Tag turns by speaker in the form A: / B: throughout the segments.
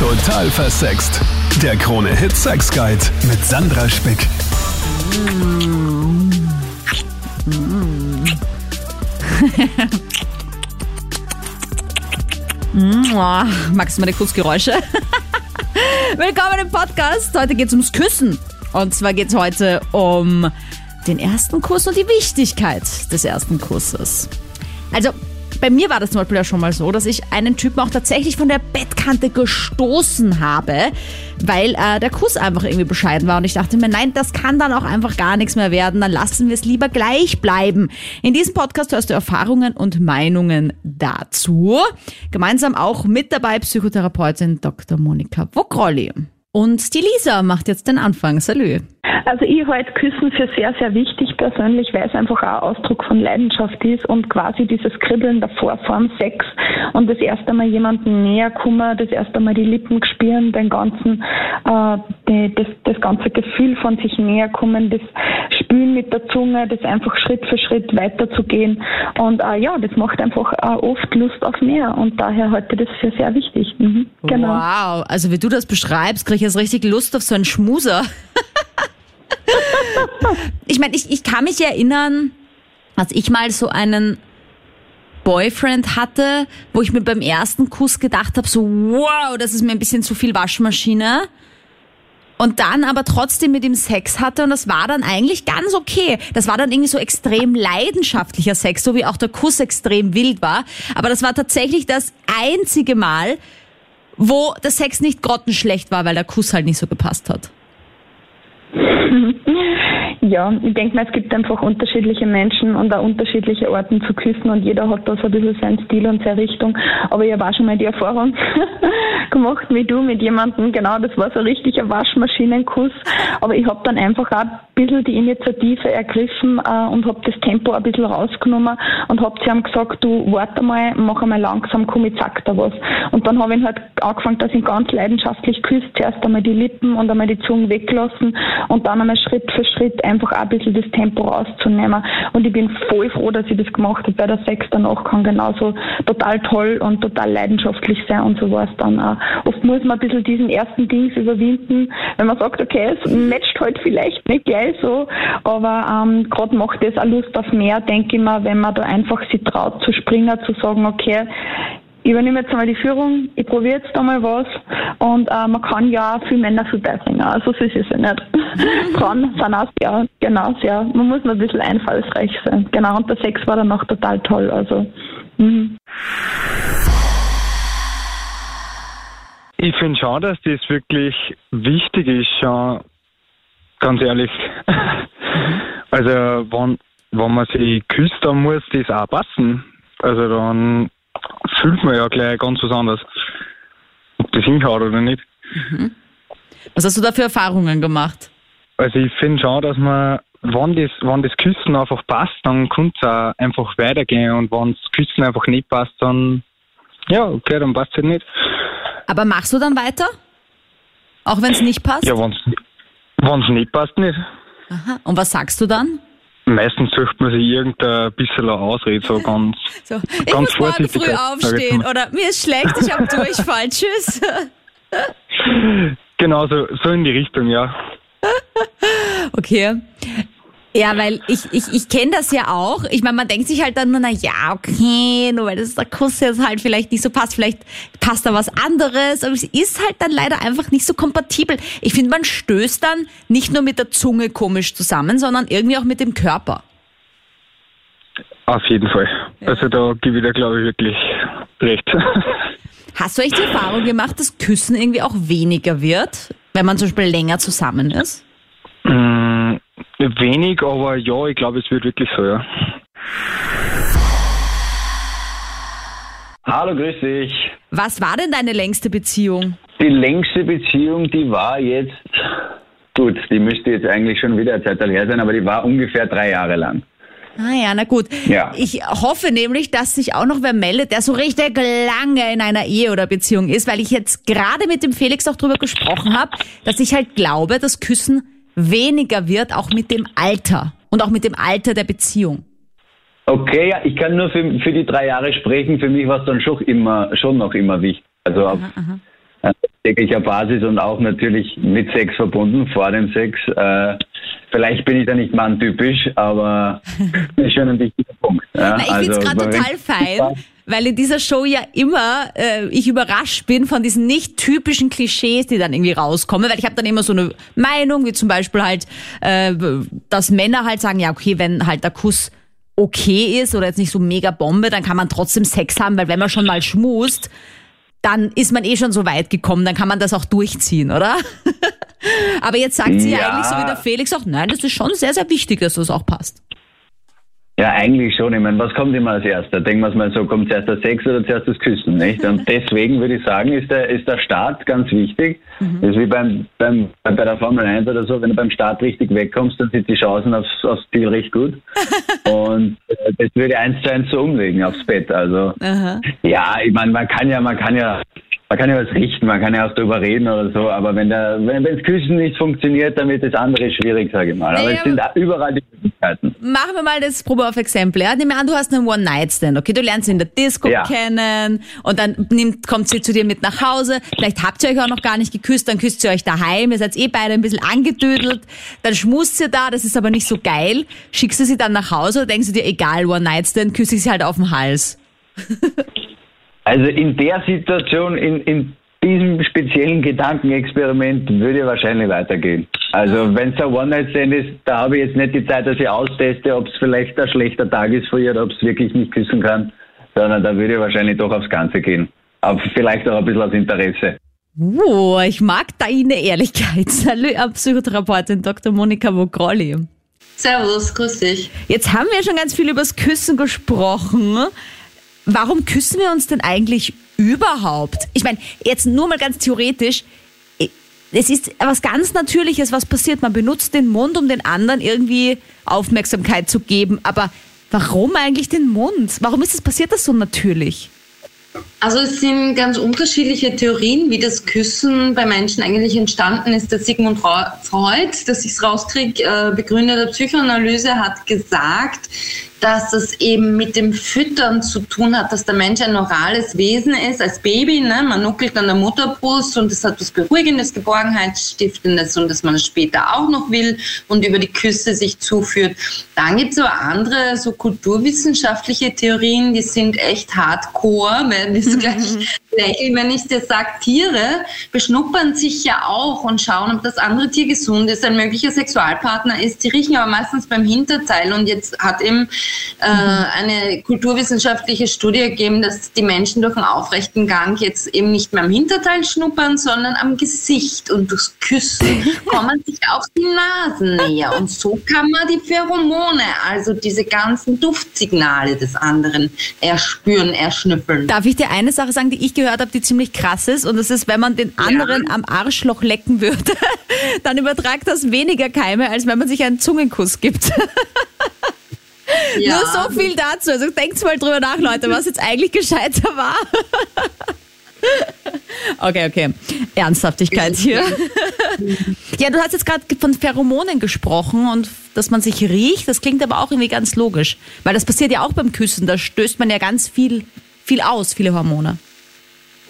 A: Total versext. Der Krone Hit Sex Guide mit Sandra Spick.
B: Mua. Magst du meine Kussgeräusche? Willkommen im Podcast. Heute geht es ums Küssen. Und zwar geht es heute um den ersten Kuss und die Wichtigkeit des ersten Kusses. Also, bei mir war das zum Beispiel ja schon mal so, dass ich einen Typen auch tatsächlich von der Bettkante gestoßen habe, weil äh, der Kuss einfach irgendwie bescheiden war. Und ich dachte mir, nein, das kann dann auch einfach gar nichts mehr werden. Dann lassen wir es lieber gleich bleiben. In diesem Podcast hörst du Erfahrungen und Meinungen dazu. Gemeinsam auch mit dabei Psychotherapeutin Dr. Monika Wogrolli. Und die Lisa macht jetzt den Anfang. Salü.
C: Also ich halte Küssen für sehr, sehr wichtig persönlich, weil es einfach auch Ausdruck von Leidenschaft ist und quasi dieses Kribbeln davor vorm Sex und das erste Mal jemanden näher kommen, das erste Mal die Lippen spüren, den ganzen, äh, die, das, das ganze Gefühl von sich näher kommen, das Spülen mit der Zunge, das einfach Schritt für Schritt weiterzugehen und äh, ja, das macht einfach äh, oft Lust auf mehr und daher halte ich das für sehr wichtig. Mhm,
B: genau. Wow, also wie du das beschreibst, kriege ich jetzt richtig Lust auf so einen Schmuser. ich meine, ich, ich kann mich erinnern, als ich mal so einen Boyfriend hatte, wo ich mir beim ersten Kuss gedacht habe, so wow, das ist mir ein bisschen zu viel Waschmaschine. Und dann aber trotzdem mit ihm Sex hatte und das war dann eigentlich ganz okay. Das war dann irgendwie so extrem leidenschaftlicher Sex, so wie auch der Kuss extrem wild war. Aber das war tatsächlich das einzige Mal, wo der Sex nicht grottenschlecht war, weil der Kuss halt nicht so gepasst hat.
C: Ja, ich denke mal, es gibt einfach unterschiedliche Menschen und auch unterschiedliche Orten zu küssen und jeder hat da so ein bisschen seinen Stil und seine Richtung. Aber ich habe auch schon mal die Erfahrung gemacht wie du mit jemandem, genau, das war so richtig ein Waschmaschinenkuss. Aber ich habe dann einfach auch ein bisschen die Initiative ergriffen äh, und habe das Tempo ein bisschen rausgenommen und habe zu ihm gesagt, du warte mal, mach einmal langsam, komm, ich zack da was. Und dann habe ich halt angefangen, dass ich ganz leidenschaftlich küsst, zuerst einmal die Lippen und einmal die Zunge weglassen und dann einmal Schritt für Schritt einfach ein bisschen das Tempo rauszunehmen. Und ich bin voll froh, dass ich das gemacht habe, weil der Sex danach kann genauso total toll und total leidenschaftlich sein und so war es dann auch. Oft muss man ein bisschen diesen ersten Dings überwinden, wenn man sagt, okay, es matcht halt vielleicht nicht gleich so, aber ähm, gerade macht das auch Lust auf mehr, denke ich mal, wenn man da einfach sich traut zu springen, zu sagen, okay, ich übernehme jetzt einmal die Führung, ich probiere jetzt einmal was und äh, man kann ja auch viel Männer vorbeibringen. Also so ist es ja nicht. kann, sind auch sehr, genau, sehr, man muss nur ein bisschen einfallsreich sein. Genau, und der Sex war dann auch total toll. Also, mhm.
D: Ich finde schon, dass das wirklich wichtig ist, schon ganz ehrlich. also wenn, wenn man sich küsst, dann muss das auch passen. Also dann fühlt man ja gleich ganz was anderes. Ob das hinhaut oder nicht.
B: Mhm. Was hast du da für Erfahrungen gemacht?
D: Also ich finde schon, dass man, wenn das, wenn das Küssen einfach passt, dann kann es auch einfach weitergehen. Und wenn das Küssen einfach nicht passt, dann ja, okay, dann passt es halt nicht.
B: Aber machst du dann weiter? Auch wenn es nicht passt?
D: Ja, wenn es nicht passt, nicht.
B: Aha. Und was sagst du dann?
D: Meistens sucht man sich irgendein bisschen Ausrede, so ganz,
B: So, ich
D: ganz
B: muss morgen
D: vorsichtig,
B: früh
D: sag ich
B: aufstehen oder mir ist schlecht, ich habe Durchfall. Tschüss.
D: Genau, so, so in die Richtung, ja.
B: Okay. Ja, weil ich, ich, ich kenne das ja auch. Ich meine, man denkt sich halt dann nur, na ja, okay, nur weil das der Kuss jetzt halt vielleicht nicht so passt, vielleicht passt da was anderes, aber es ist halt dann leider einfach nicht so kompatibel. Ich finde, man stößt dann nicht nur mit der Zunge komisch zusammen, sondern irgendwie auch mit dem Körper.
D: Auf jeden Fall. Also da gebe ich dir, glaube ich, wirklich recht.
B: Hast du echt die Erfahrung gemacht, dass Küssen irgendwie auch weniger wird, wenn man zum Beispiel länger zusammen ist?
D: Wenig, aber ja, ich glaube, es wird wirklich so, ja.
E: Hallo, grüß dich.
B: Was war denn deine längste Beziehung?
E: Die längste Beziehung, die war jetzt, gut, die müsste jetzt eigentlich schon wieder eine Zeit her sein, aber die war ungefähr drei Jahre lang.
B: Ah ja, na gut.
E: Ja.
B: Ich hoffe nämlich, dass sich auch noch wer meldet, der so richtig lange in einer Ehe oder Beziehung ist, weil ich jetzt gerade mit dem Felix auch drüber gesprochen habe, dass ich halt glaube, dass Küssen weniger wird, auch mit dem Alter und auch mit dem Alter der Beziehung.
E: Okay, ja, ich kann nur für, für die drei Jahre sprechen. Für mich war es dann schon immer, schon noch immer wichtig. Also auf, äh, täglicher Basis und auch natürlich mit Sex verbunden, vor dem Sex. Äh, vielleicht bin ich da nicht manntypisch, aber das ist schon ein wichtiger Punkt. Ja?
B: Na, ich finde es
E: Also,
B: gerade total fein, weil in dieser Show ja immer äh, ich überrascht bin von diesen nicht typischen Klischees, die dann irgendwie rauskommen, weil ich habe dann immer so eine Meinung, wie zum Beispiel halt, äh, dass Männer halt sagen, ja okay, wenn halt der Kuss okay ist oder jetzt nicht so mega Bombe, dann kann man trotzdem Sex haben, weil wenn man schon mal schmust, dann ist man eh schon so weit gekommen, dann kann man das auch durchziehen, oder? Aber jetzt sagt sie ja,
E: Ja.
B: eigentlich so wie der Felix auch, nein, das ist schon sehr, sehr wichtig, dass das auch passt.
E: Ja, eigentlich schon. Ich meine, was kommt immer als erster? Denken wir es mal so, kommt zuerst das Sex oder zuerst das Küssen, nicht? Und deswegen würde ich sagen, ist der, ist der Start ganz wichtig. Das ist wie beim, beim, bei der Formel 1 oder so, wenn du beim Start richtig wegkommst, dann sind die Chancen aufs, aufs Ziel recht gut. Und äh, das würde eins zu eins so umlegen aufs Bett. Also,
B: Aha.
E: ja, ich meine, man kann ja, man kann ja, man kann ja was richten, man kann ja auch drüber reden oder so, aber wenn der, wenn, das Küssen nicht funktioniert, dann wird das andere schwierig, sage ich mal. Aber
B: Naja,
E: es sind überall die Möglichkeiten.
B: Machen wir mal das Probe auf Exempel. Ja? Nehmen wir an, du hast einen One-Night-Stand, okay? Du lernst sie in der Disco
E: Ja.
B: kennen und dann nimmt, kommt sie zu dir mit nach Hause. Vielleicht habt ihr euch auch noch gar nicht geküsst, dann küsst ihr euch daheim. Ihr seid eh beide ein bisschen angedödelt. Dann schmust ihr da, das ist aber nicht so geil. Schickst du sie dann nach Hause oder denkst du dir, egal, One-Night-Stand, küsse ich sie halt auf den Hals?
E: Also in der Situation, in, in diesem speziellen Gedankenexperiment würde ich wahrscheinlich weitergehen. Also wenn es ein One-Night-Stand ist, da habe ich jetzt nicht die Zeit, dass ich austeste, ob es vielleicht ein schlechter Tag ist für ihr oder ob es wirklich nicht küssen kann, sondern da würde ich wahrscheinlich doch aufs Ganze gehen. Aber vielleicht auch ein bisschen aus Interesse.
B: Oh, ich mag deine Ehrlichkeit. Salut, Psychotherapeutin Dr. Monika Vogrolli.
F: Servus, grüß dich.
B: Jetzt haben wir schon ganz viel übers Küssen gesprochen. Warum küssen wir uns denn eigentlich überhaupt? Ich meine, jetzt nur mal ganz theoretisch. Es ist was ganz Natürliches, was passiert. Man benutzt den Mund, um den anderen irgendwie Aufmerksamkeit zu geben. Aber warum eigentlich den Mund? Warum ist es passiert das so natürlich?
F: Also es sind ganz unterschiedliche Theorien, wie das Küssen bei Menschen eigentlich entstanden ist. Der Sigmund Freu- Freud, dass ich es rauskriege, äh, Begründer der Psychoanalyse, hat gesagt, dass es eben mit dem Füttern zu tun hat, dass der Mensch ein orales Wesen ist, als Baby. Ne? Man nuckelt an der Mutterbrust und es hat was Beruhigendes, Geborgenheitsstiftendes und dass man es später auch noch will und über die Küsse sich zuführt. Dann gibt es aber andere, so kulturwissenschaftliche Theorien, die sind echt hardcore, werden wir gleich lächeln, wenn ich dir sage, Tiere beschnuppern sich ja auch und schauen, ob das andere Tier gesund ist, ein möglicher Sexualpartner ist. Die riechen aber meistens beim Hinterteil und jetzt hat eben äh, eine kulturwissenschaftliche Studie ergeben, dass die Menschen durch einen aufrechten Gang jetzt eben nicht mehr am Hinterteil schnuppern, sondern am Gesicht und durchs Küssen kommen sich auch die Nasen näher und so kann man die Pheromone, also diese ganzen Duftsignale des anderen erspüren, erschnüffeln.
B: Darf ich dir eine Sache sagen, die ich gehört habe, die ziemlich krass ist? Und das ist, wenn man den anderen am Arschloch lecken würde, dann übertragt das weniger Keime, als wenn man sich einen Zungenkuss gibt.
F: Ja.
B: Nur so viel dazu. Also denkt mal drüber nach, Leute, was jetzt eigentlich gescheiter war. Okay, okay. Ernsthaftigkeit hier. Ja, du hast jetzt gerade von Pheromonen gesprochen und dass man sich riecht. Das klingt aber auch irgendwie ganz logisch. Weil das passiert ja auch beim Küssen. Da stößt man ja ganz viel, viel aus, viele Hormone.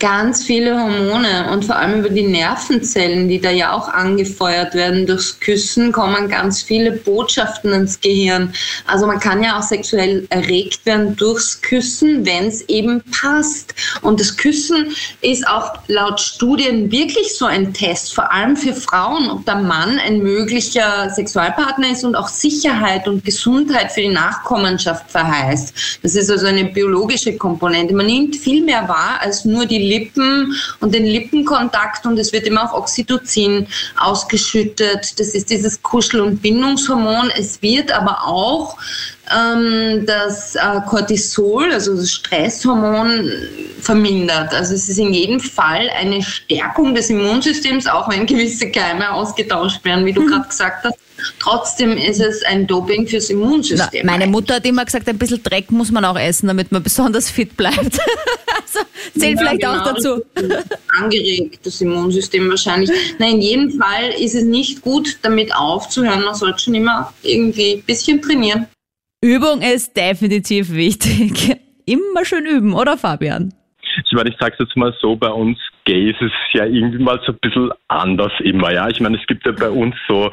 F: Ganz viele Hormone und vor allem über die Nervenzellen, die da ja auch angefeuert werden. Durchs Küssen kommen ganz viele Botschaften ins Gehirn. Also man kann ja auch sexuell erregt werden durchs Küssen, wenn es eben passt. Und das Küssen ist auch laut Studien wirklich so ein Test, vor allem für Frauen, ob der Mann ein möglicher Sexualpartner ist und auch Sicherheit und Gesundheit für die Nachkommenschaft verheißt. Das ist also eine biologische Komponente. Man nimmt viel mehr wahr als nur die Lippen und den Lippenkontakt und es wird immer auch Oxytocin ausgeschüttet. Das ist dieses Kuschel- und Bindungshormon. Es wird aber auch ähm, das äh, Cortisol, also das Stresshormon, vermindert. Also es ist in jedem Fall eine Stärkung des Immunsystems, auch wenn gewisse Keime ausgetauscht werden, wie du gerade gesagt hast. Trotzdem ist es ein Doping fürs
B: Na,
F: Immunsystem.
B: meine Mutter hat immer gesagt, ein bisschen Dreck muss man auch essen, damit man besonders fit bleibt. also zählt
F: Ja,
B: vielleicht auch
F: genau.
B: dazu.
F: Angeregt, das Immunsystem wahrscheinlich. Na, in jedem Fall ist es nicht gut, damit aufzuhören. Man sollte schon immer irgendwie ein bisschen trainieren.
B: Übung ist definitiv wichtig. Immer schön üben, oder Fabian?
G: Ich meine, ich sage es jetzt mal so, bei uns Gays ist ja irgendwie mal so ein bisschen anders immer, ja. Ich meine, es gibt ja bei uns so,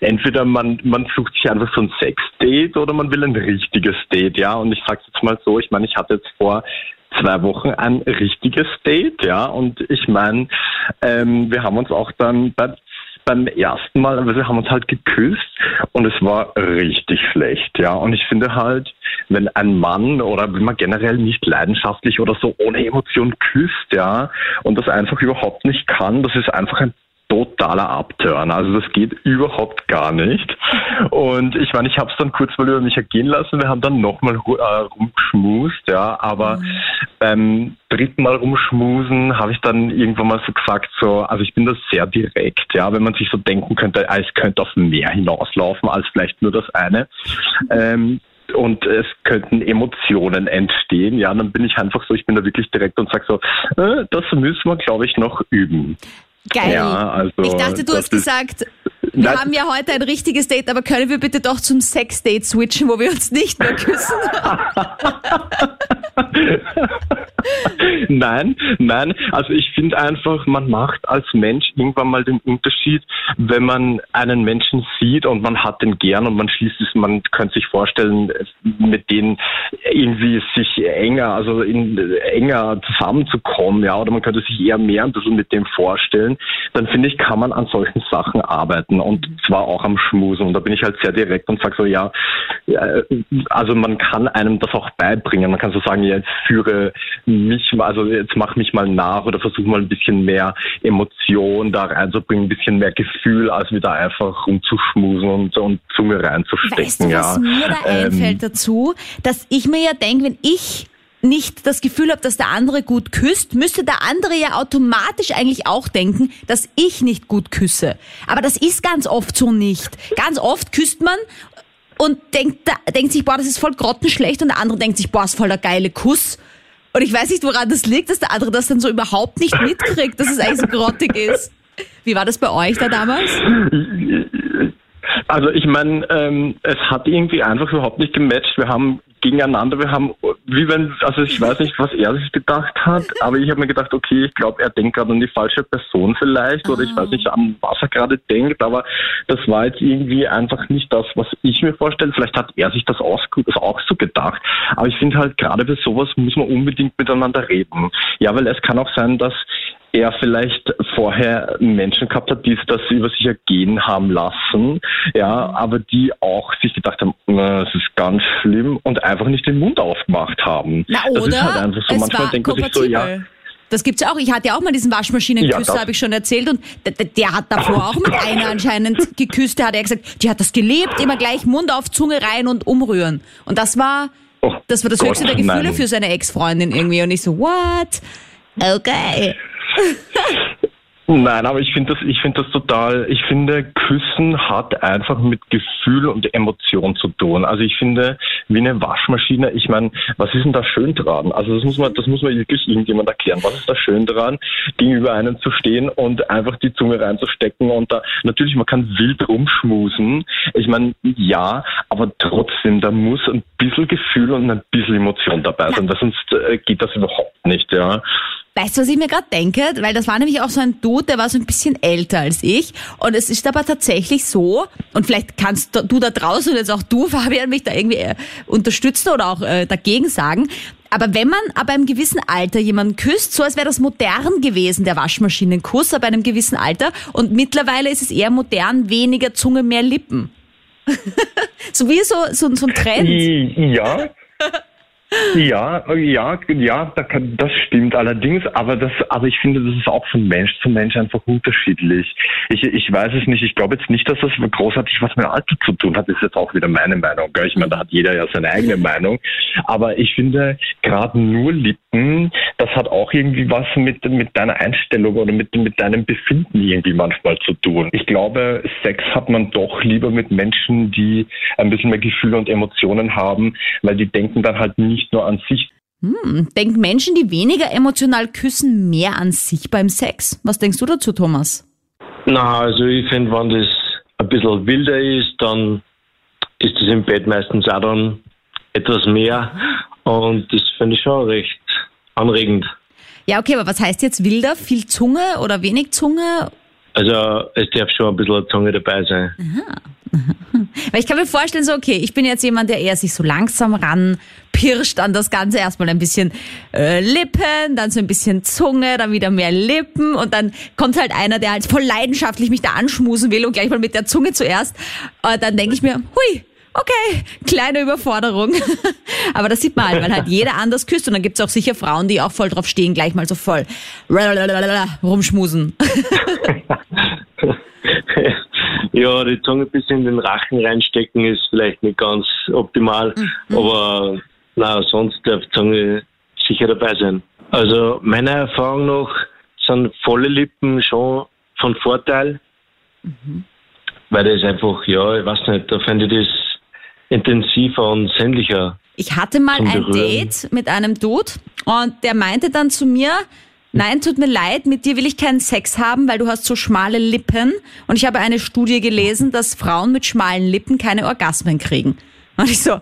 G: entweder man, man sucht sich einfach so ein Sex-Date oder man will ein richtiges Date, ja. Und ich sag's jetzt mal so, ich meine, ich hatte jetzt vor zwei Wochen ein richtiges Date, ja. Und ich meine, ähm, wir haben uns auch dann bei beim ersten Mal, wir haben uns halt geküsst und es war richtig schlecht, ja. Und ich finde halt, wenn ein Mann oder wenn man generell nicht leidenschaftlich oder so ohne Emotion küsst, ja, und das einfach überhaupt nicht kann, das ist einfach ein totaler Abturn. Also das geht überhaupt gar nicht. Und ich meine, ich habe es dann kurz mal über mich ergehen lassen. Wir haben dann nochmal äh, rumgeschmust, ja, aber mhm. beim dritten Mal rumschmusen habe ich dann irgendwann mal so gesagt, so, also ich bin da sehr direkt, ja, wenn man sich so denken könnte, ah, es könnte auf mehr hinauslaufen als vielleicht nur das eine. Ähm, und es könnten Emotionen entstehen, ja, dann bin ich einfach so, ich bin da wirklich direkt und sage so, äh, das müssen wir, glaube ich, noch üben.
B: Geil. Ja, also, ich dachte, du hast gesagt, wir haben ja heute ein richtiges Date, aber können wir bitte doch zum Sex-Date switchen, wo wir uns nicht mehr küssen?
G: nein, nein. Also ich finde einfach, man macht als Mensch irgendwann mal den Unterschied, wenn man einen Menschen sieht und man hat den gern und man schließt es, man könnte sich vorstellen, mit denen irgendwie sich enger, also in, enger zusammenzukommen, ja, oder man könnte sich eher mehr ein bisschen mit dem vorstellen, dann finde ich, kann man an solchen Sachen arbeiten und zwar auch am Schmusen. Und da bin ich halt sehr direkt und sage so, ja, also man kann einem das auch beibringen. Man kann so sagen, ja, jetzt führe mich, also jetzt mach mich mal nach oder versuche mal ein bisschen mehr Emotion da reinzubringen, ein bisschen mehr Gefühl, als wieder einfach rumzuschmusen und, und Zunge reinzustecken.
B: Weißt du, was ja. mir da ähm, einfällt dazu? Dass ich mir ja denke, wenn ich nicht das Gefühl habe, dass der andere gut küsst, müsste der andere ja automatisch eigentlich auch denken, dass ich nicht gut küsse. Aber das ist ganz oft so nicht. Ganz oft küsst man und denkt, denkt sich, boah, das ist voll grottenschlecht und der andere denkt sich, boah, ist voll der geile Kuss. Und ich weiß nicht, woran das liegt, dass der andere das dann so überhaupt nicht mitkriegt, dass es eigentlich so grottig ist. Wie war das bei euch da damals?
G: Also ich meine, ähm, es hat irgendwie einfach überhaupt nicht gematcht. Wir haben gegeneinander. Wir haben, wie wenn, also ich weiß nicht, was er sich gedacht hat, aber ich habe mir gedacht, okay, ich glaube, er denkt gerade an die falsche Person vielleicht oder ich weiß ah. nicht, an was er gerade denkt, aber das war jetzt irgendwie einfach nicht das, was ich mir vorstelle. Vielleicht hat er sich das auch, das auch so gedacht, aber ich finde halt, gerade bei sowas muss man unbedingt miteinander reden. Ja, weil es kann auch sein, dass er vielleicht vorher Menschen gehabt hat, die das über sich ergehen haben lassen, ja, aber die auch sich gedacht haben, das ist ganz schlimm und einfach nicht den Mund aufgemacht haben.
B: Na, oder? Das ist halt einfach so, manchmal denkt man sich so, ja. Das gibt's ja auch. Ich hatte ja auch mal diesen Waschmaschinenküsser, ja, habe ich schon erzählt. Und der, der, hat davor auch mit einer anscheinend geküsst. Der hat ja gesagt, die hat das gelebt, immer gleich Mund auf, Zunge rein und umrühren. Und das war, oh, das war das Gott, höchste der Gefühle nein. für seine Ex-Freundin irgendwie. Und ich so, what? Okay.
G: Nein, aber ich finde das, ich finde das total, ich finde, Küssen hat einfach mit Gefühl und Emotion zu tun. Also ich finde, wie eine Waschmaschine, ich meine, was ist denn da schön dran? Also das muss man, das muss man wirklich irgendjemand erklären. Was ist da schön dran, gegenüber einem zu stehen und einfach die Zunge reinzustecken und da, natürlich, man kann wild rumschmusen. Ich meine, ja, aber trotzdem, da muss ein bisschen Gefühl und ein bisschen Emotion dabei sein, weil sonst äh, geht das überhaupt nicht, ja.
B: Weißt du, was ich mir gerade denke? Weil das war nämlich auch so ein Dude, der war so ein bisschen älter als ich. Und es ist aber tatsächlich so, und vielleicht kannst du da draußen und jetzt auch du, Fabian, mich da irgendwie äh, unterstützen oder auch äh, dagegen sagen. Aber wenn man ab einem gewissen Alter jemanden küsst, so als wäre das modern gewesen, der Waschmaschinenkuss ab einem gewissen Alter. Und mittlerweile ist es eher modern, weniger Zunge, mehr Lippen. so wie so, so, so ein Trend.
G: Ja, ja, ja, ja, das stimmt allerdings, aber das, aber ich finde, das ist auch von Mensch zu Mensch einfach unterschiedlich. Ich, ich weiß es nicht, ich glaube jetzt nicht, dass das großartig was mit Alter zu tun hat, das ist jetzt auch wieder meine Meinung. Gell? Ich meine, da hat jeder ja seine eigene Meinung. Aber ich finde, gerade nur Lippen, das hat auch irgendwie was mit, mit deiner Einstellung oder mit, mit deinem Befinden irgendwie manchmal zu tun. Ich glaube, Sex hat man doch lieber mit Menschen, die ein bisschen mehr Gefühle und Emotionen haben, weil die denken dann halt nicht nicht nur an sich.
B: Hm, denken Menschen, die weniger emotional küssen, mehr an sich beim Sex? Was denkst du dazu, Thomas?
H: Na, also ich finde, wenn das ein bisschen wilder ist, dann ist das im Bett meistens auch dann etwas mehr. Und das finde ich schon recht anregend.
B: Ja, okay, aber was heißt jetzt wilder? Viel Zunge oder wenig Zunge?
H: Also es darf schon ein bisschen Zunge dabei sein.
B: Weil ich kann mir vorstellen, so, okay, ich bin jetzt jemand, der eher sich so langsam ranpirscht an das Ganze. Erstmal ein bisschen äh, Lippen, dann so ein bisschen Zunge, dann wieder mehr Lippen und dann kommt halt einer, der halt voll leidenschaftlich mich da anschmusen will und gleich mal mit der Zunge zuerst. Und dann denke ich mir, hui, okay, kleine Überforderung. Aber das sieht man halt, weil halt jeder anders küsst und dann gibt's auch sicher Frauen, die auch voll drauf stehen, gleich mal so voll rumschmusen.
H: ja, die Zunge bis in den Rachen reinstecken ist vielleicht nicht ganz optimal,
B: Mhm.
H: aber na, sonst darf die Zunge sicher dabei sein. Also meiner Erfahrung nach sind volle Lippen schon von Vorteil,
B: Mhm.
H: weil das einfach, ja, ich weiß nicht, da fände ich das intensiver und sinnlicher.
B: Ich hatte mal ein. Date mit einem Dude und der meinte dann zu mir, nein, tut mir leid, mit dir will ich keinen Sex haben, weil du hast so schmale Lippen. Und ich habe eine Studie gelesen, dass Frauen mit schmalen Lippen keine Orgasmen kriegen. Und ich so,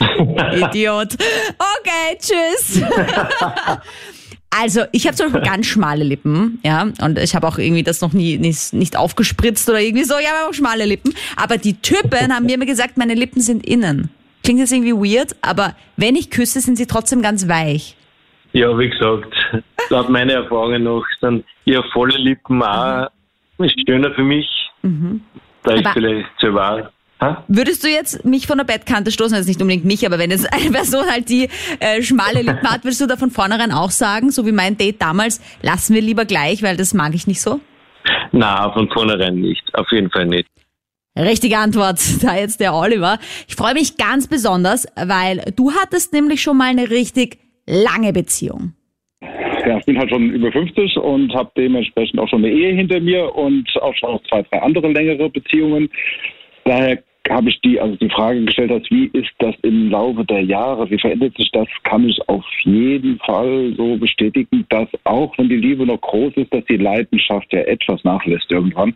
B: Idiot. Okay, tschüss. Also, ich habe zum Beispiel ganz schmale Lippen, ja, und ich habe auch irgendwie das noch nie nicht, nicht aufgespritzt oder irgendwie so, ja, aber auch schmale Lippen. Aber die Typen haben mir immer gesagt, meine Lippen sind innen. Klingt jetzt irgendwie weird, aber wenn ich küsse, sind sie trotzdem ganz weich.
H: Ja, wie gesagt, laut meiner Erfahrungen nach sind eher volle Lippen auch ist schöner für mich, da ich
B: Aber-
H: vielleicht zu war. Ha?
B: Würdest du jetzt mich von der Bettkante stoßen, also nicht unbedingt mich, aber wenn jetzt eine Person halt die äh, schmale Lippen hat, würdest du da von vornherein auch sagen, so wie mein Date damals, lassen wir lieber gleich, weil das mag ich nicht so?
H: Na, von vornherein nicht. Auf jeden Fall nicht.
B: Richtige Antwort, da jetzt der Oliver. Ich freue mich ganz besonders, weil du hattest nämlich schon mal eine richtig lange Beziehung.
I: Ja, ich bin halt schon über 50 und habe dementsprechend auch schon eine Ehe hinter mir und auch schon noch zwei, drei andere längere Beziehungen. Daher habe ich die, also die Frage gestellt, hast, wie ist das im Laufe der Jahre, wie verändert sich das, kann ich auf jeden Fall so bestätigen, dass auch wenn die Liebe noch groß ist, dass die Leidenschaft ja etwas nachlässt irgendwann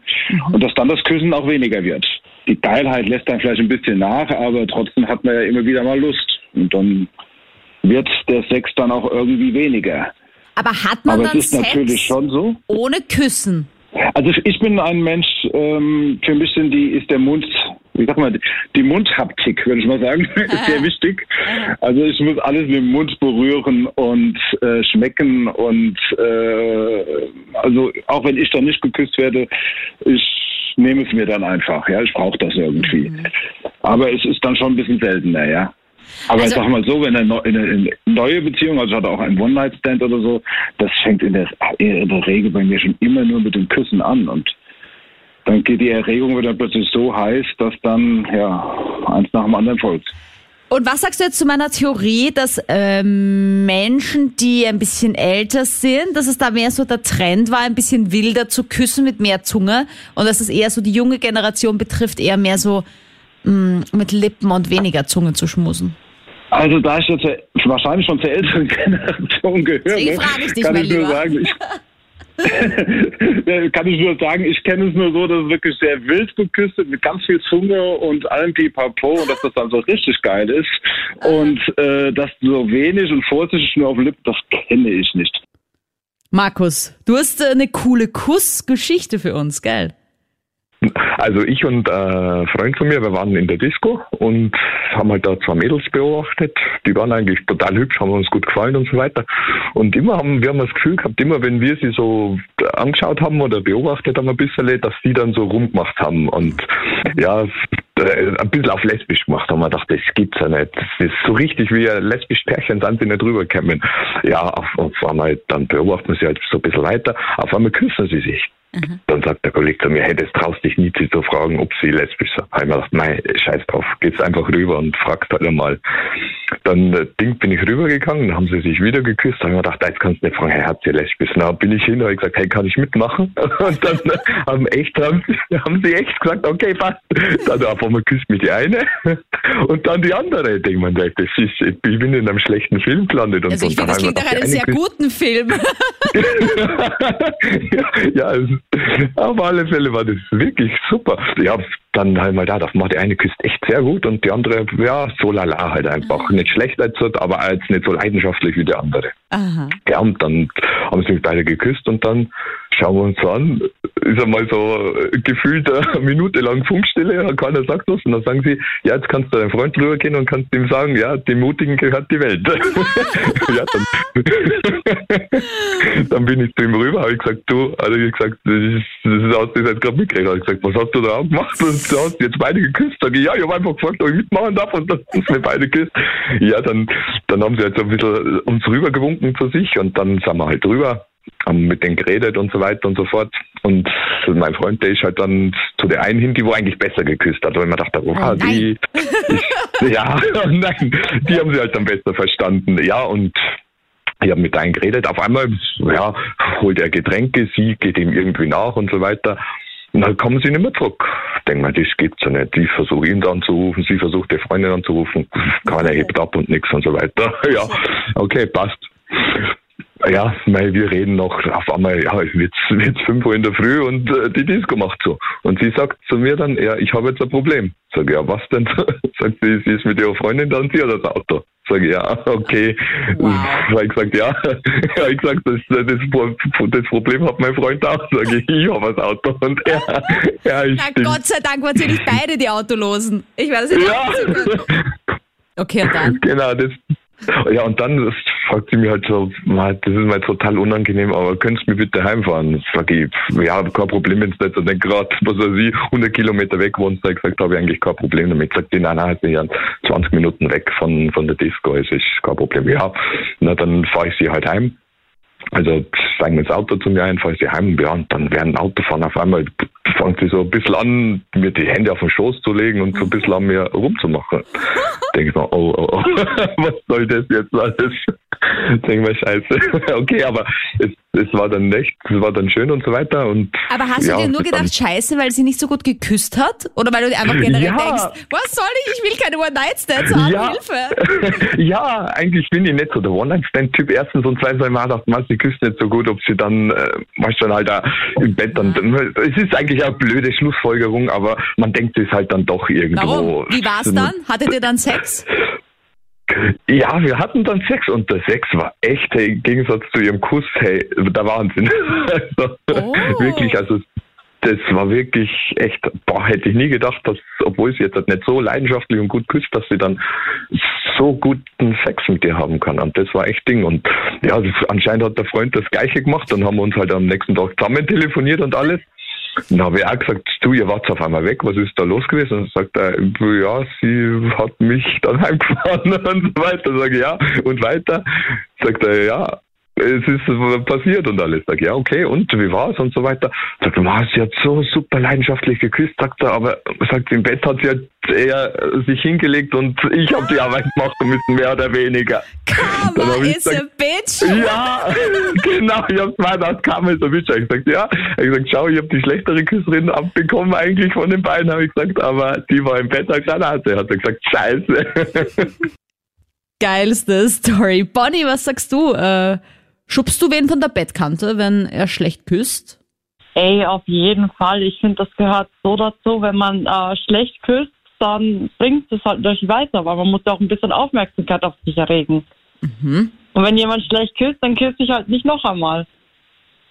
I: und dass dann das Küssen auch weniger wird. Die Geilheit lässt dann vielleicht ein bisschen nach, aber trotzdem hat man ja immer wieder mal Lust und dann wird der Sex dann auch irgendwie weniger.
B: Aber hat man
I: Aber
B: dann
I: es ist
B: Sex
I: natürlich schon so.
B: ohne Küssen?
I: Also ich bin ein Mensch, ähm, für mich sind die, ist der Mund, wie sagt man, die Mundhaptik, würde ich mal sagen, ist sehr wichtig. Also ich muss alles mit dem Mund berühren und äh, schmecken und äh, also auch wenn ich dann nicht geküsst werde, ich nehme es mir dann einfach, ja, ich brauche das irgendwie. Aber es ist dann schon ein bisschen seltener, ja. Aber
B: Also-
I: ich sag mal so, wenn eine, eine, neue Beziehung, also ich hatte auch einen One-Night-Stand oder so, das fängt in der, in der Regel bei mir schon immer nur mit dem Küssen an und dann geht die Erregung wieder plötzlich so heiß, dass dann ja eins nach dem anderen folgt.
B: Und was sagst du jetzt zu meiner Theorie, dass ähm, Menschen, die ein bisschen älter sind, dass es da mehr so der Trend war, ein bisschen wilder zu küssen mit mehr Zunge und dass es eher so die junge Generation betrifft, eher mehr so mh, mit Lippen und weniger Zunge zu schmusen?
I: Also da ich jetzt wahrscheinlich schon zur älteren Generation gehöre,
B: frage ich dich,
I: kann ich nur
B: Lieber.
I: sagen, ich, kann ich nur sagen, ich kenne es nur so, dass es wirklich sehr wild geküsst wird, mit ganz viel Zunge und allem Pipapo und dass das dann so richtig geil ist. Und äh, das so wenig und vorsichtig nur auf den Lippen, das kenne ich nicht.
B: Markus, du hast äh, eine coole Kussgeschichte für uns, gell?
J: Also ich und äh, ein Freund von mir, wir waren in der Disco und haben halt da zwei Mädels beobachtet. Die waren eigentlich total hübsch, haben uns gut gefallen und so weiter. Und immer haben wir haben das Gefühl gehabt, immer wenn wir sie so angeschaut haben oder beobachtet haben ein bisschen, dass die dann so rumgemacht haben und ja, äh, ein bisschen auf lesbisch gemacht haben. Man dachte, das gibt's ja nicht. Das ist so richtig wie ein lesbisch Pärchen sind sie nicht rübergekommen. Ja, auf, auf einmal, dann beobachten sie halt so ein bisschen weiter. Auf einmal küssen sie sich. Dann sagt der Kollege zu mir, hey, das traust dich nie sie zu fragen, ob sie lesbisch sind. Habe ich mir gedacht, nein, scheiß drauf, geht's einfach rüber und fragt halt einmal. Dann äh, Ding bin ich rübergegangen, dann haben sie sich wieder geküsst, dann habe ich mir gedacht, jetzt kannst du nicht fragen, hey, hat sie lesbisch? Na, bin ich hin, habe ich gesagt, hey, kann ich mitmachen? Und dann äh, haben echt, haben sie, haben sie echt gesagt, okay, passt. Dann auf einmal küsst mich die eine und dann die andere. Ich denke mir, das ist, ich bin in einem schlechten Film gelandet. Und
B: Also ich finde, das klingt nach einem sehr
J: küsst-
B: guten Film.
J: ja, ja, es- auf alle Fälle war das wirklich super. Ja, dann halt mal da, das macht die eine küsst echt sehr gut und die andere, ja, so lala halt einfach. Nicht schlecht als so, aber jetzt nicht so leidenschaftlich wie die andere.
B: Aha.
J: Ja, und dann haben sie mich beide geküsst und dann schauen wir uns an, ist einmal so äh, gefühlt eine Minute lang Funkstille, keiner sagt was und dann sagen sie, ja, jetzt kannst du deinem Freund drüber gehen und kannst ihm sagen, ja, dem Mutigen gehört die Welt. ja, dann, dann bin ich zu ihm rüber, habe ich gesagt, du, also ich gesagt, das ist, das ist aus, das jetzt gerade mitgekriegt, habe ich gesagt, was hast du da auch gemacht? Und du hast jetzt beide geküsst. Sag ich, ja, ich habe einfach gefragt, ob ich mitmachen darf und dann haben mir beide geküsst. Ja, dann, dann haben sie halt so ein bisschen uns rübergewunken zu sich und dann sind wir halt drüber mit denen geredet und so weiter und so fort. Und mein Freund, der ist halt dann zu der einen hin, die wo eigentlich besser geküsst hat. Ich mir dachte, oh,
B: Oh,
J: die, ich, ja, nein, die haben sie halt dann besser verstanden. Ja, und ich habe mit einem geredet. Auf einmal, ja, holt er Getränke, sie geht ihm irgendwie nach und so weiter. Und dann kommen sie nicht mehr zurück. Denk mal, das gibt's ja nicht. Ich versuche ihn dann anzurufen, sie versucht die Freundin anzurufen. Keiner hebt ab und nix und so weiter. Ja, okay, passt. Ja, weil wir reden noch auf einmal, ja, es wird jetzt 5 Uhr in der Früh und äh, die Disco macht so. Und sie sagt zu mir dann, ja, ich habe jetzt ein Problem. Sag ja, was denn? Sagt sie, sie ist mit ihrer Freundin dann, sie hat das Auto. Sag ich, ja, okay.
B: Wow.
J: Weil ich gesagt, ja, ja, ich gesagt, das, das, das Problem hat mein Freund auch. Sag ich, ich habe das Auto und er, ja, ich
B: Na, Gott sei Dank waren sie nicht beide die Autolosen. Ich werde das jetzt
J: Ja.
B: Okay, und dann?
J: Genau, das. Ja, und dann fragt sie mich halt so, "Ma, das ist mir jetzt total unangenehm, aber könntest du mir bitte heimfahren? Sag ich, ja, kein Problem, wenn nicht so nicht gerade, was weiß ich, 100 Kilometer weg wohnst. Da ich gesagt, habe ich eigentlich kein Problem damit. Sagt die, nein, nein, ich bin ja 20 Minuten weg von, von der Disco, es ist kein Problem. Ja, na, dann fahre ich sie halt heim. Also steigen ins Auto zu mir ein, fahre ich sie heim, ja, und dann dem Autofahren auf einmal fängt sie so ein bisschen an, mir die Hände auf den Schoß zu legen und so ein bisschen an mir rumzumachen. Denke ich mir, oh, oh, oh, was soll das jetzt alles? Denke mir, scheiße. Okay, aber es, es war dann echt, es war dann schön und so weiter. Und
B: Aber hast
J: ja,
B: du dir nur gedacht, scheiße, weil sie nicht so gut geküsst hat? Oder weil du einfach generell
J: Ja.
B: denkst, was soll ich? Ich will keine One-Night-Stands haben,
J: Ja.
B: Hilfe.
J: ja, eigentlich bin ich nicht so der One-Night-Stand-Typ. Erstens und zweitens mir auch gedacht, man, sie küsst nicht so gut, ob sie dann, äh, weißt du, dann halt auch im Bett dann, es ist eigentlich eine blöde Schlussfolgerung, aber man denkt es halt dann doch irgendwo.
B: Warum? Wie war's dann? Hattet ihr dann Sex?
J: Ja, wir hatten dann Sex und der Sex war echt, hey, im Gegensatz zu ihrem Kuss, hey, der Wahnsinn. Also,
B: Oh.
J: Wirklich, also das war wirklich echt, boah, hätte ich nie gedacht, dass, obwohl sie jetzt halt nicht so leidenschaftlich und gut küsst, dass sie dann so guten Sex mit dir haben kann. Und das war echt Ding. Und ja, anscheinend hat der Freund das Gleiche gemacht. Dann haben wir uns halt am nächsten Tag zusammen telefoniert und alles. Dann habe ich auch gesagt, du, ihr wart auf einmal weg, was ist da los gewesen? Und sagt er, ja, sie hat mich dann heimgefahren und so weiter. Sag ich, ja, und weiter. Sagt er, ja, es ist passiert und alles. Sag ja, okay, und wie war's und so weiter. Sagt "Ma, sie hat so super leidenschaftlich geküsst, sagt er, aber sagt im Bett hat sie halt eher sich hingelegt und ich habe die Arbeit machen müssen, mehr oder weniger.
B: Karma is a
J: gesagt,
B: bitch.
J: ja, genau, ich hab's mal das kam so ein bisschen. Ich gesagt, ja, ich gesagt, schau, ich habe die schlechtere Küsserin abbekommen eigentlich von den beiden, habe ich gesagt, aber die war im Bett eine Granate. Hat er gesagt, scheiße.
B: Geilste Story. Bonnie, was sagst du? Äh, schubst du wen von der Bettkante, wenn er schlecht küsst?
K: Ey, auf jeden Fall. Ich finde, das gehört so dazu, wenn man äh, schlecht küsst, dann bringt es halt nicht weiter, weil man muss ja auch ein bisschen Aufmerksamkeit auf sich erregen. Und wenn jemand schlecht küsst, dann küsst dich halt nicht noch einmal.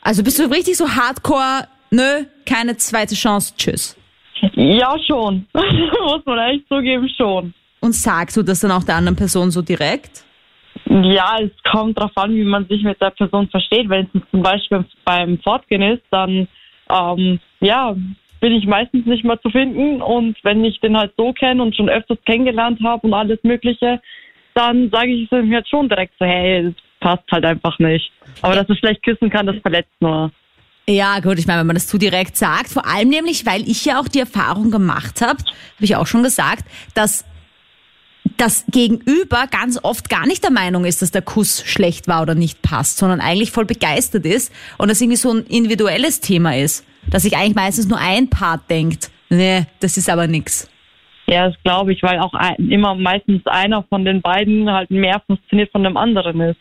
B: Also bist du richtig so hardcore, nö, keine zweite Chance, tschüss.
K: Ja, schon. muss man echt zugeben, schon.
B: Und sagst du das dann auch der anderen Person so direkt?
K: Ja, es kommt darauf an, wie man sich mit der Person versteht. Wenn es zum Beispiel beim Fortgehen ist, dann ähm, ja, bin ich meistens nicht mehr zu finden. Und wenn ich den halt so kenne und schon öfters kennengelernt habe und alles Mögliche, dann sage ich es ihm jetzt schon direkt so, hey, das passt halt einfach nicht. Aber dass er schlecht küssen kann, das verletzt nur.
B: Ja, gut, ich meine, wenn man das zu direkt sagt, vor allem nämlich, weil ich ja auch die Erfahrung gemacht habe, habe ich auch schon gesagt, dass das Gegenüber ganz oft gar nicht der Meinung ist, dass der Kuss schlecht war oder nicht passt, sondern eigentlich voll begeistert ist und das irgendwie so ein individuelles Thema ist, dass sich eigentlich meistens nur ein Part denkt, nee, das ist aber nix.
K: Ja, das glaube ich, weil auch ein, immer meistens einer von den beiden halt mehr fasziniert von dem anderen ist.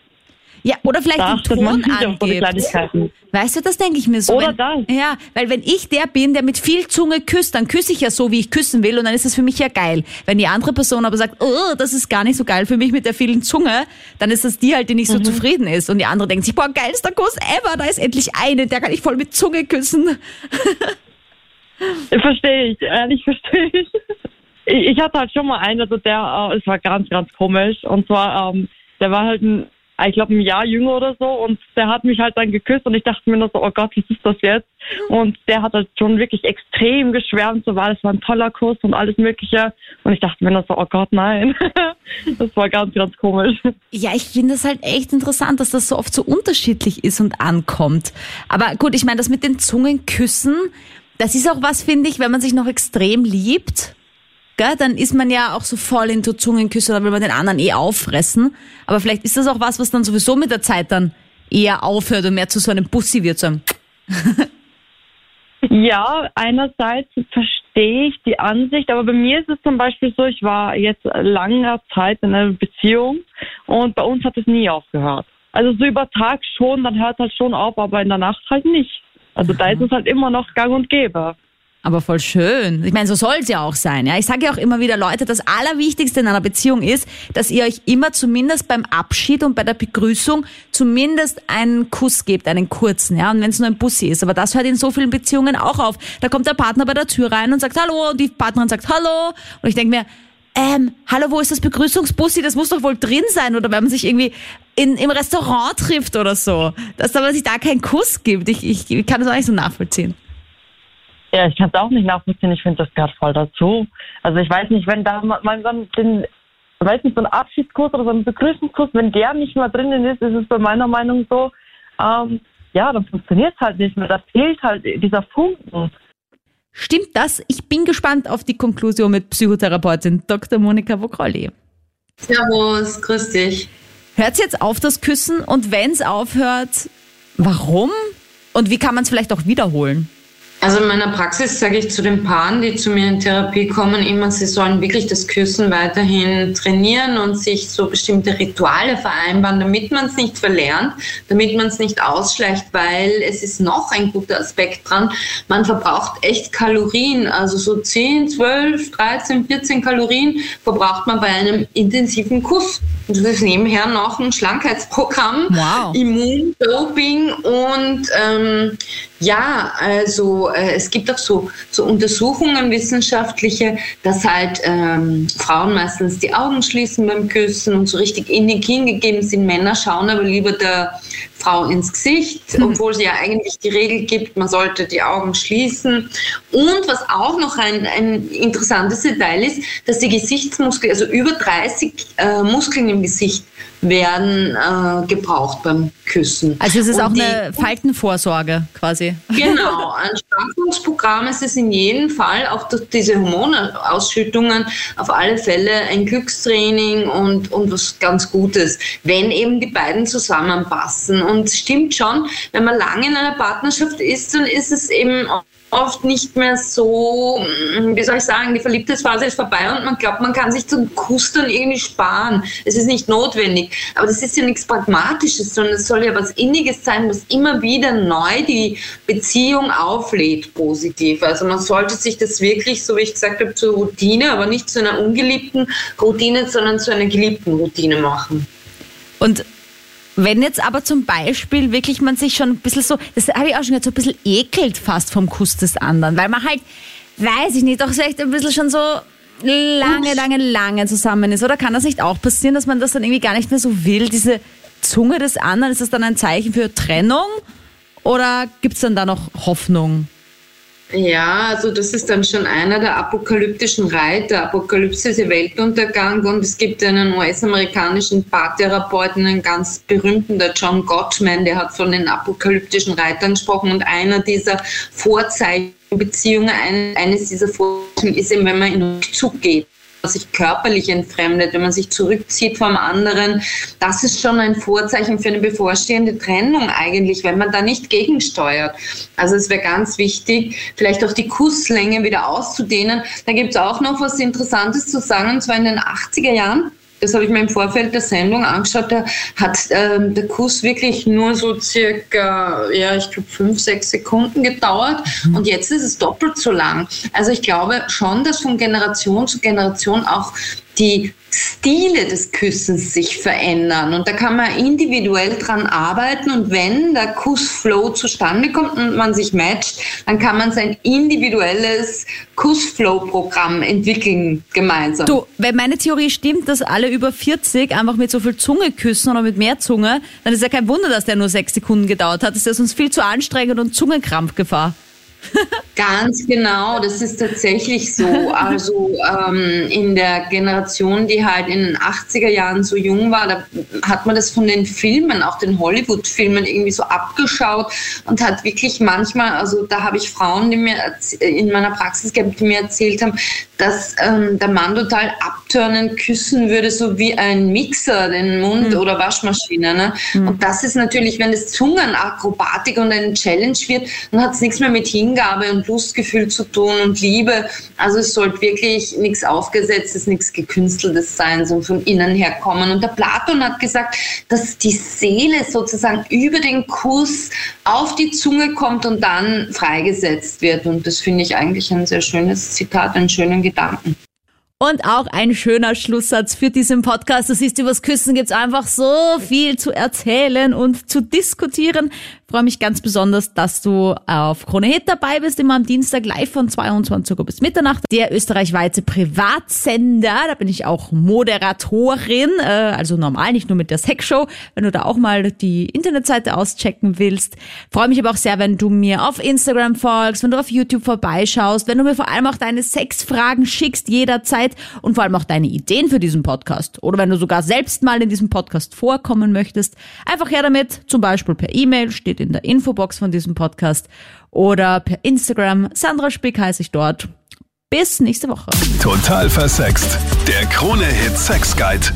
B: Ja, oder vielleicht
K: Da
B: den Ton angibt. Weißt du, das denke ich mir so.
K: Oder
B: wenn,
K: das.
B: Ja, weil wenn ich der bin, der mit viel Zunge küsst, dann küsse ich ja so, wie ich küssen will und dann ist das für mich ja geil. Wenn die andere Person aber sagt, oh, das ist gar nicht so geil für mich mit der vielen Zunge, dann ist das die halt, die nicht so
K: Mhm.
B: zufrieden ist und die andere denkt sich, boah, geilster Kuss ever, da ist endlich eine, der kann ich voll mit Zunge küssen.
K: Verstehe ich, ehrlich verstehe ich. ich. Ich hatte halt schon mal einen, also der, äh, es war ganz, ganz komisch. Und zwar, ähm, der war halt ein, ich glaube, ein Jahr jünger oder so und der hat mich halt dann geküsst und ich dachte mir nur so, oh Gott, was ist das jetzt? Und der hat halt schon wirklich extrem geschwärmt, so war, das war ein toller Kuss und alles Mögliche. Und ich dachte mir nur so, oh Gott, nein. das war ganz, ganz komisch.
B: Ja, ich finde es halt echt interessant, dass das so oft so unterschiedlich ist und ankommt. Aber gut, ich meine, das mit den Zungenküssen, das ist auch was, finde ich, wenn man sich noch extrem liebt, gell, dann ist man ja auch so voll into Zungenküsse, dann will man den anderen eh auffressen. Aber vielleicht ist das auch was, was dann sowieso mit der Zeit dann eher aufhört und mehr zu so einem Bussi wird, so einem
K: Ja, einerseits verstehe ich die Ansicht, aber bei mir ist es zum Beispiel so, ich war jetzt langer Zeit in einer Beziehung und bei uns hat es nie aufgehört. Also so über Tag schon, dann hört es halt schon auf, aber in der Nacht halt nicht. Also da ist es halt immer noch gang und gäbe.
B: Aber voll schön. Ich meine, so soll es ja auch sein. Ja? Ich sage ja auch immer wieder, Leute, das Allerwichtigste in einer Beziehung ist, dass ihr euch immer zumindest beim Abschied und bei der Begrüßung zumindest einen Kuss gebt, einen kurzen. Ja? Und wenn es nur ein Bussi ist. Aber das hört in so vielen Beziehungen auch auf. Da kommt der Partner bei der Tür rein und sagt Hallo und die Partnerin sagt Hallo. Und ich denke mir, ähm, hallo, wo ist das Begrüßungsbussi? Das muss doch wohl drin sein. Oder wenn man sich irgendwie in, im Restaurant trifft oder so. Dass man sich da keinen Kuss gibt. Ich, ich, ich kann das auch nicht so nachvollziehen.
K: Ja, ich kann es auch nicht nachvollziehen. Ich finde, das gehört voll dazu. Also ich weiß nicht, wenn da man dann den, weiß nicht, so ein Abschiedskuss oder so ein Begrüßungskuss, wenn der nicht mal drinnen ist, ist es bei meiner Meinung so, ähm, ja, dann funktioniert es halt nicht mehr. Da fehlt halt dieser Funken.
B: Stimmt das? Ich bin gespannt auf die Konklusion mit Psychotherapeutin Dr. Monika Vokrolli.
F: Servus, grüß dich.
B: Hört jetzt auf das Küssen und wenn es aufhört, warum? Und wie kann man es vielleicht auch wiederholen?
F: Also in meiner Praxis sage ich zu den Paaren, die zu mir in Therapie kommen, immer, sie sollen wirklich das Küssen weiterhin trainieren und sich so bestimmte Rituale vereinbaren, damit man es nicht verlernt, damit man es nicht ausschleicht, weil es ist noch ein guter Aspekt dran. Man verbraucht echt Kalorien, also so 10, 12, 13, 14 Kalorien verbraucht man bei einem intensiven Kuss. Und das ist nebenher noch ein Schlankheitsprogramm,
B: Wow.
F: Immundoping und ähm, ja, also äh, es gibt auch so, so Untersuchungen wissenschaftliche, dass halt ähm, Frauen meistens die Augen schließen beim Küssen und so richtig innig hingegeben sind. Männer schauen aber lieber der Frau ins Gesicht, obwohl es ja eigentlich die Regel gibt, man sollte die Augen schließen. Und was auch noch ein, ein interessantes Detail ist, dass die Gesichtsmuskeln, also über 30 äh, Muskeln im Gesicht werden äh, gebraucht beim Küssen.
B: Also es ist
F: Und
B: auch
F: die-
B: eine Faltenvorsorge quasi.
F: Genau, ein Straffungsprogramm ist es in jedem Fall, auch durch diese Hormonausschüttungen, auf alle Fälle ein Glückstraining und, und was ganz Gutes, wenn eben die beiden zusammenpassen. Und es stimmt schon, wenn man lange in einer Partnerschaft ist, dann ist es eben oft nicht mehr so, mm, wie soll ich sagen, die Verliebtheitsphase ist vorbei und man glaubt, man kann sich zum Kuss dann irgendwie sparen. Es ist nicht notwendig. Aber das ist ja nichts Pragmatisches, sondern es soll ja was Inniges sein, was immer wieder neu die Beziehung auflädt, positiv. Also man sollte sich das wirklich, so wie ich gesagt habe, zur Routine, aber nicht zu einer ungeliebten Routine, sondern zu einer geliebten Routine machen.
B: Und wenn jetzt aber zum Beispiel wirklich man sich schon ein bisschen so, das habe ich auch schon gehört, so ein bisschen ekelt fast vom Kuss des anderen, weil man halt, weiß ich nicht, doch vielleicht ein bisschen schon so lange, lange, lange zusammen ist. Oder kann das nicht auch passieren, dass man das dann irgendwie gar nicht mehr so will, diese Zunge des anderen, ist das dann ein Zeichen für Trennung? Oder gibt es dann da noch Hoffnung?
F: Ja, also das ist dann schon einer der apokalyptischen Reiter. Apokalypse ist der Weltuntergang und es gibt einen US-amerikanischen Paartherapeuten, einen ganz berühmten, der John Gottman, der hat von den apokalyptischen Reitern gesprochen und einer dieser Vorzeichenbeziehungen, ein- eines dieser Vorzeichen ist eben, wenn man in Rückzug geht sich körperlich entfremdet, wenn man sich zurückzieht vom anderen, das ist schon ein Vorzeichen für eine bevorstehende Trennung eigentlich, wenn man da nicht gegensteuert. Also es wäre ganz wichtig, vielleicht auch die Kusslänge wieder auszudehnen. Da gibt es auch noch was Interessantes zu sagen, und zwar in den 80er Jahren das habe ich mir im Vorfeld der Sendung angeschaut, da hat ähm, der Kuss wirklich nur so circa, ja, ich glaube fünf, sechs Sekunden gedauert mhm. und jetzt ist es doppelt so lang. Also ich glaube schon, dass von Generation zu Generation auch die Stile des Küssens sich verändern. Und da kann man individuell dran arbeiten. Und wenn der Kussflow zustande kommt und man sich matcht, dann kann man sein individuelles Kussflow-Programm entwickeln gemeinsam.
B: Du, wenn meine Theorie stimmt, dass alle über 40 einfach mit so viel Zunge küssen oder mit mehr Zunge, dann ist ja kein Wunder, dass der nur sechs Sekunden gedauert hat. Das ist ja sonst viel zu anstrengend und Zungenkrampfgefahr.
F: Ganz genau, das ist tatsächlich so. Also ähm, in der Generation, die halt in den 80er Jahren so jung war, da hat man das von den Filmen, auch den Hollywood-Filmen irgendwie so abgeschaut und hat wirklich manchmal, also da habe ich Frauen, die mir in meiner Praxis gehabt, die mir erzählt haben, dass ähm, der Mann total abturnen, küssen würde, so wie ein Mixer, den Mund mhm. oder Waschmaschine. Ne? Mhm. Und das ist natürlich, wenn es Zungenakrobatik und eine Challenge wird, dann hat es nichts mehr mit Hingabe und Lustgefühl zu tun und Liebe. Also es sollte wirklich nichts Aufgesetztes, nichts Gekünsteltes sein, sondern von innen her kommen. Und der Platon hat gesagt, dass die Seele sozusagen über den Kuss auf die Zunge kommt und dann freigesetzt wird. Und das finde ich eigentlich ein sehr schönes Zitat, einen schönen Gedanken.
B: Und auch ein schöner Schlusssatz für diesen Podcast. Du siehst, übers Küssen gibt's einfach so viel zu erzählen und zu diskutieren freue mich ganz besonders, dass du auf Krone Hit dabei bist, immer am Dienstag live von 22 Uhr bis Mitternacht. Der österreichweite Privatsender, da bin ich auch Moderatorin, äh, also normal, nicht nur mit der Sexshow. Wenn du da auch mal die Internetseite auschecken willst. Freue mich aber auch sehr, wenn du mir auf Instagram folgst, wenn du auf YouTube vorbeischaust, wenn du mir vor allem auch deine Sexfragen schickst jederzeit und vor allem auch deine Ideen für diesen Podcast. Oder wenn du sogar selbst mal in diesem Podcast vorkommen möchtest, einfach her damit, zum Beispiel per E-Mail, steht in der Infobox von diesem Podcast oder per Instagram. Sandra Spick heiße ich dort. Bis nächste Woche.
A: Total versext. Der Krone-Hit Sex Guide.